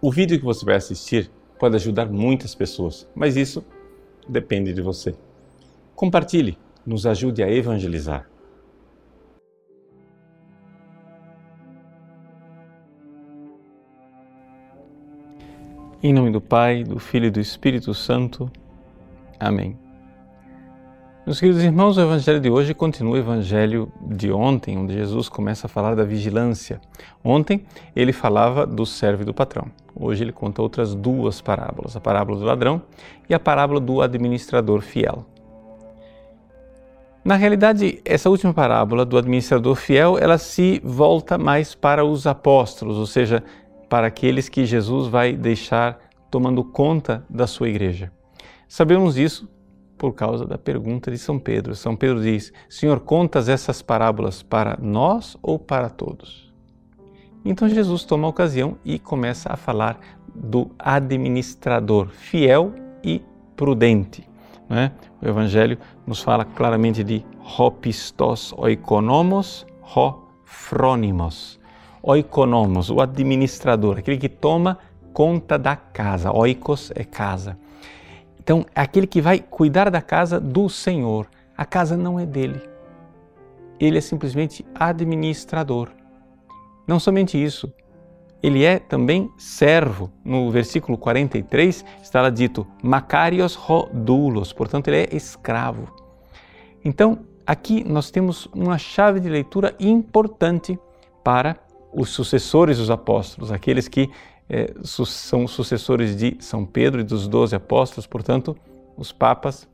O vídeo que você vai assistir pode ajudar muitas pessoas, mas isso depende de você. Compartilhe, nos ajude a evangelizar. Em nome do Pai, do Filho e do Espírito Santo. Amém. Meus queridos irmãos, o Evangelho de hoje continua o Evangelho de ontem, onde Jesus começa a falar da vigilância. Ontem ele falava do servo e do patrão. Hoje ele conta outras duas parábolas: a parábola do ladrão e a parábola do administrador fiel. Na realidade, essa última parábola do administrador fiel, ela se volta mais para os apóstolos, ou seja, para aqueles que Jesus vai deixar tomando conta da sua igreja. Sabemos isso por causa da pergunta de São Pedro. São Pedro diz: Senhor, contas essas parábolas para nós ou para todos? Então Jesus toma a ocasião e começa a falar do administrador fiel e prudente. Né? O Evangelho nos fala claramente de hopistos oikonomos, ho frônimos. Oikonomos, o administrador, aquele que toma conta da casa. Oikos é casa. Então, é aquele que vai cuidar da casa do Senhor. A casa não é dele. Ele é simplesmente administrador. Não somente isso, ele é também servo. No versículo 43 está lá dito Macarios rodulos, portanto, ele é escravo. Então, aqui nós temos uma chave de leitura importante para os sucessores dos apóstolos, aqueles que é, são sucessores de São Pedro e dos doze apóstolos, portanto, os papas,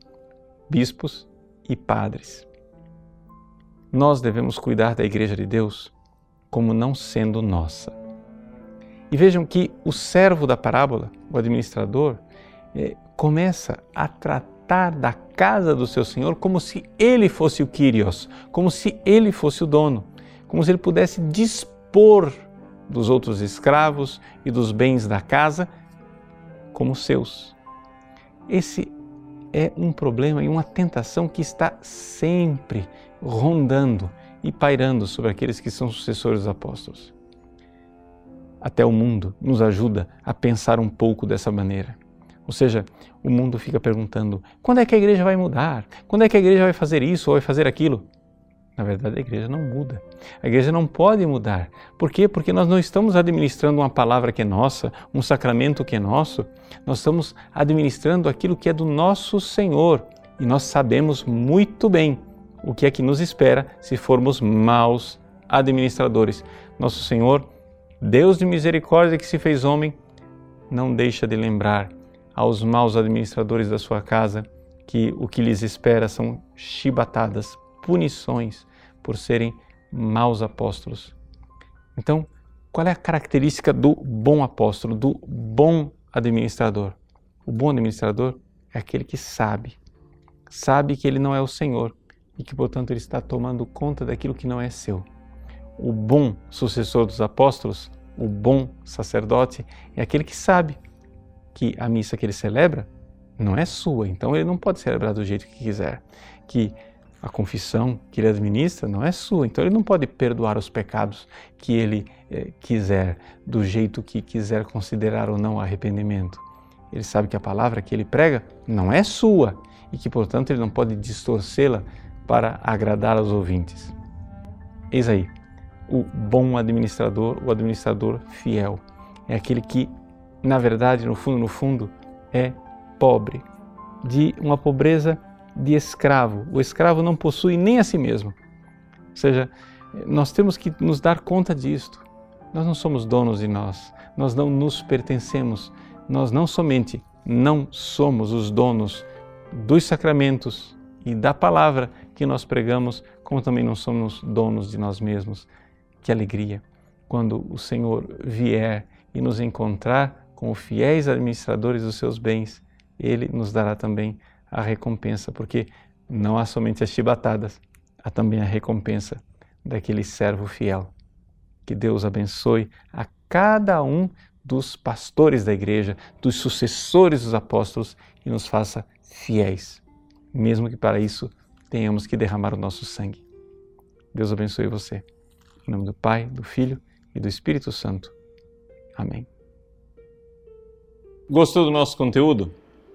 bispos e padres. Nós devemos cuidar da Igreja de Deus como não sendo nossa. E vejam que o servo da parábola, o administrador, é, começa a tratar da casa do seu senhor como se ele fosse o Kyrios, como se ele fosse o dono, como se ele pudesse dispor dos outros escravos e dos bens da casa como seus. Esse é um problema e uma tentação que está sempre rondando e pairando sobre aqueles que são sucessores dos apóstolos. Até o mundo nos ajuda a pensar um pouco dessa maneira. Ou seja, o mundo fica perguntando: quando é que a igreja vai mudar? Quando é que a igreja vai fazer isso ou vai fazer aquilo? Na verdade, a igreja não muda. A igreja não pode mudar. Por quê? Porque nós não estamos administrando uma palavra que é nossa, um sacramento que é nosso. Nós estamos administrando aquilo que é do nosso Senhor. E nós sabemos muito bem o que é que nos espera se formos maus administradores. Nosso Senhor, Deus de misericórdia que se fez homem, não deixa de lembrar aos maus administradores da sua casa que o que lhes espera são chibatadas, punições por serem maus apóstolos. Então, qual é a característica do bom apóstolo, do bom administrador? O bom administrador é aquele que sabe, sabe que ele não é o Senhor e que, portanto, ele está tomando conta daquilo que não é seu. O bom sucessor dos apóstolos, o bom sacerdote, é aquele que sabe que a missa que ele celebra não é sua, então ele não pode celebrar do jeito que quiser. Que a confissão que ele administra não é sua, então ele não pode perdoar os pecados que ele eh, quiser, do jeito que quiser considerar ou não arrependimento. Ele sabe que a palavra que ele prega não é sua e que, portanto, ele não pode distorcê-la para agradar aos ouvintes. Eis aí, o bom administrador, o administrador fiel, é aquele que, na verdade, no fundo, no fundo, é pobre, de uma pobreza de escravo. O escravo não possui nem a si mesmo. Ou seja, nós temos que nos dar conta disto. Nós não somos donos de nós, nós não nos pertencemos. Nós não somente não somos os donos dos sacramentos e da palavra que nós pregamos, como também não somos donos de nós mesmos. Que alegria quando o Senhor vier e nos encontrar como fiéis administradores dos seus bens, ele nos dará também a recompensa, porque não há somente as chibatadas, há também a recompensa daquele servo fiel. Que Deus abençoe a cada um dos pastores da igreja, dos sucessores dos apóstolos e nos faça fiéis, mesmo que para isso tenhamos que derramar o nosso sangue. Deus abençoe você. Em nome do Pai, do Filho e do Espírito Santo. Amém. Gostou do nosso conteúdo?